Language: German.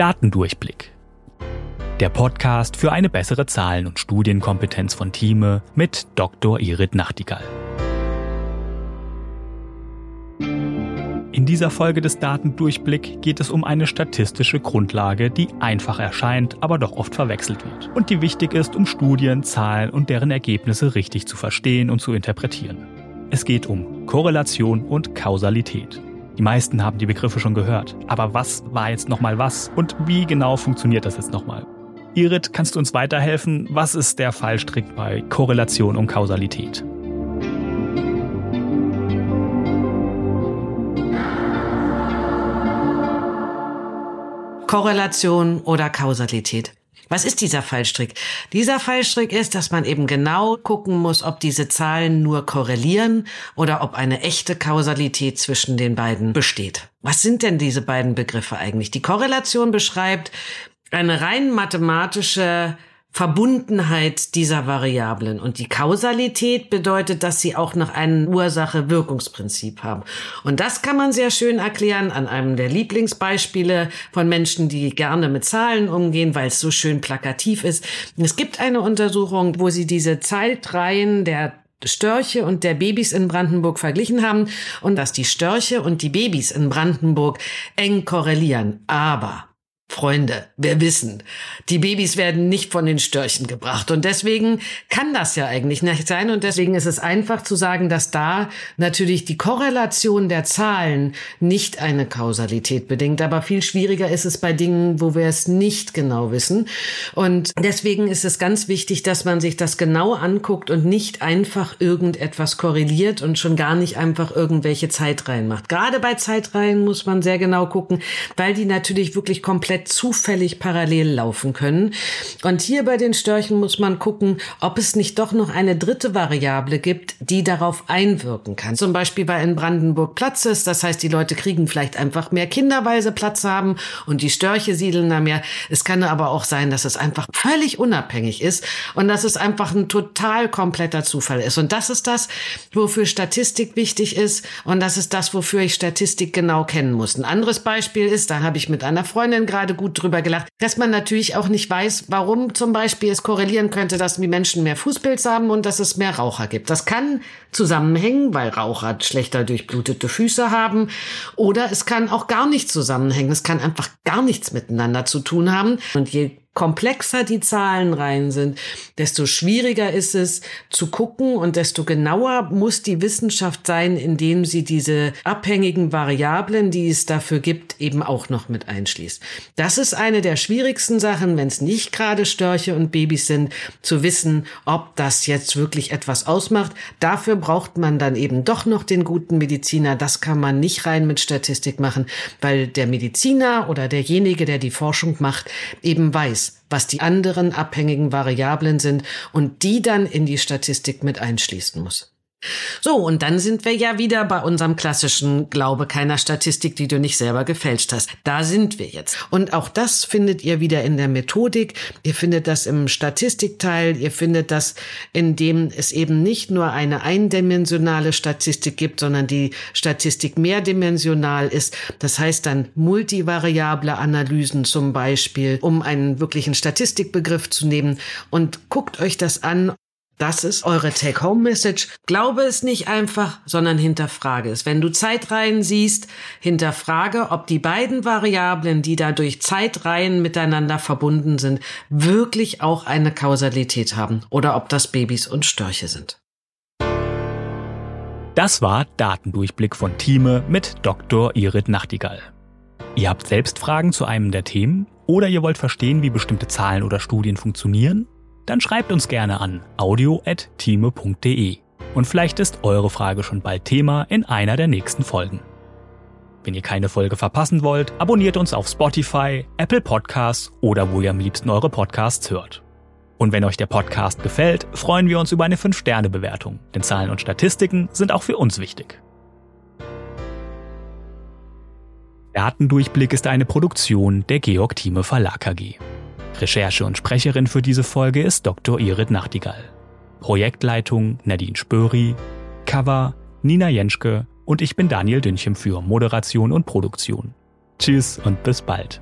Datendurchblick. Der Podcast für eine bessere Zahlen- und Studienkompetenz von Thieme mit Dr. Irit Nachtigall. In dieser Folge des Datendurchblick geht es um eine statistische Grundlage, die einfach erscheint, aber doch oft verwechselt wird und die wichtig ist, um Studien, Zahlen und deren Ergebnisse richtig zu verstehen und zu interpretieren. Es geht um Korrelation und Kausalität. Die meisten haben die Begriffe schon gehört, aber was war jetzt nochmal was und wie genau funktioniert das jetzt nochmal? Irit, kannst du uns weiterhelfen? Was ist der Fallstrick bei Korrelation und Kausalität? Korrelation oder Kausalität. Was ist dieser Fallstrick? Dieser Fallstrick ist, dass man eben genau gucken muss, ob diese Zahlen nur korrelieren oder ob eine echte Kausalität zwischen den beiden besteht. Was sind denn diese beiden Begriffe eigentlich? Die Korrelation beschreibt eine rein mathematische Verbundenheit dieser Variablen. Und die Kausalität bedeutet, dass sie auch noch ein Ursache-Wirkungsprinzip haben. Und das kann man sehr schön erklären an einem der Lieblingsbeispiele von Menschen, die gerne mit Zahlen umgehen, weil es so schön plakativ ist. Es gibt eine Untersuchung, wo sie diese Zeitreihen der Störche und der Babys in Brandenburg verglichen haben und dass die Störche und die Babys in Brandenburg eng korrelieren. Aber Freunde, wir wissen, die Babys werden nicht von den Störchen gebracht. Und deswegen kann das ja eigentlich nicht sein. Und deswegen ist es einfach zu sagen, dass da natürlich die Korrelation der Zahlen nicht eine Kausalität bedingt, aber viel schwieriger ist es bei Dingen, wo wir es nicht genau wissen. Und deswegen ist es ganz wichtig, dass man sich das genau anguckt und nicht einfach irgendetwas korreliert und schon gar nicht einfach irgendwelche Zeitreihen macht. Gerade bei Zeitreihen muss man sehr genau gucken, weil die natürlich wirklich komplett komplett zufällig parallel laufen können. Und hier bei den Störchen muss man gucken, ob es nicht doch noch eine dritte Variable gibt, die darauf einwirken kann. Zum Beispiel bei in Brandenburg Platz ist, das heißt, die Leute kriegen vielleicht einfach mehr Kinder, weil sie Platz haben und die Störche siedeln da mehr. Es kann aber auch sein, dass es einfach völlig unabhängig ist und dass es einfach ein total kompletter Zufall ist. Und das ist das, wofür Statistik wichtig ist und das ist das, wofür ich Statistik genau kennen muss. Ein anderes Beispiel ist, da habe ich mit einer Freundin gerade gerade gut drüber gelacht, dass man natürlich auch nicht weiß, warum zum Beispiel es korrelieren könnte, dass die Menschen mehr Fußpilz haben und dass es mehr Raucher gibt. Das kann zusammenhängen, weil Raucher schlechter durchblutete Füße haben. Oder es kann auch gar nicht zusammenhängen. Es kann einfach gar nichts miteinander zu tun haben. Und je komplexer die Zahlenreihen sind, desto schwieriger ist es zu gucken und desto genauer muss die Wissenschaft sein, indem sie diese abhängigen Variablen, die es dafür gibt, eben auch noch mit einschließt. Das ist eine der schwierigsten Sachen, wenn es nicht gerade Störche und Babys sind, zu wissen, ob das jetzt wirklich etwas ausmacht. Dafür braucht man dann eben doch noch den guten Mediziner. Das kann man nicht rein mit Statistik machen, weil der Mediziner oder derjenige, der die Forschung macht, eben weiß, was die anderen abhängigen Variablen sind und die dann in die Statistik mit einschließen muss. So, und dann sind wir ja wieder bei unserem klassischen Glaube keiner Statistik, die du nicht selber gefälscht hast. Da sind wir jetzt. Und auch das findet ihr wieder in der Methodik. Ihr findet das im Statistikteil. Ihr findet das, indem es eben nicht nur eine eindimensionale Statistik gibt, sondern die Statistik mehrdimensional ist. Das heißt dann multivariable Analysen zum Beispiel, um einen wirklichen Statistikbegriff zu nehmen. Und guckt euch das an das ist eure Take-Home-Message. Glaube es nicht einfach, sondern hinterfrage es. Wenn du Zeitreihen siehst, hinterfrage, ob die beiden Variablen, die dadurch Zeitreihen miteinander verbunden sind, wirklich auch eine Kausalität haben oder ob das Babys und Störche sind. Das war Datendurchblick von Thieme mit Dr. Irit Nachtigall. Ihr habt selbst Fragen zu einem der Themen oder ihr wollt verstehen, wie bestimmte Zahlen oder Studien funktionieren? Dann schreibt uns gerne an audio.time.de. Und vielleicht ist eure Frage schon bald Thema in einer der nächsten Folgen. Wenn ihr keine Folge verpassen wollt, abonniert uns auf Spotify, Apple Podcasts oder wo ihr am liebsten eure Podcasts hört. Und wenn euch der Podcast gefällt, freuen wir uns über eine 5-Sterne-Bewertung, denn Zahlen und Statistiken sind auch für uns wichtig. Datendurchblick ist eine Produktion der Georg Thieme Verlag AG. Recherche und Sprecherin für diese Folge ist Dr. Irit Nachtigall. Projektleitung Nadine Spöri, Cover Nina Jenschke und ich bin Daniel Dünchem für Moderation und Produktion. Tschüss und bis bald.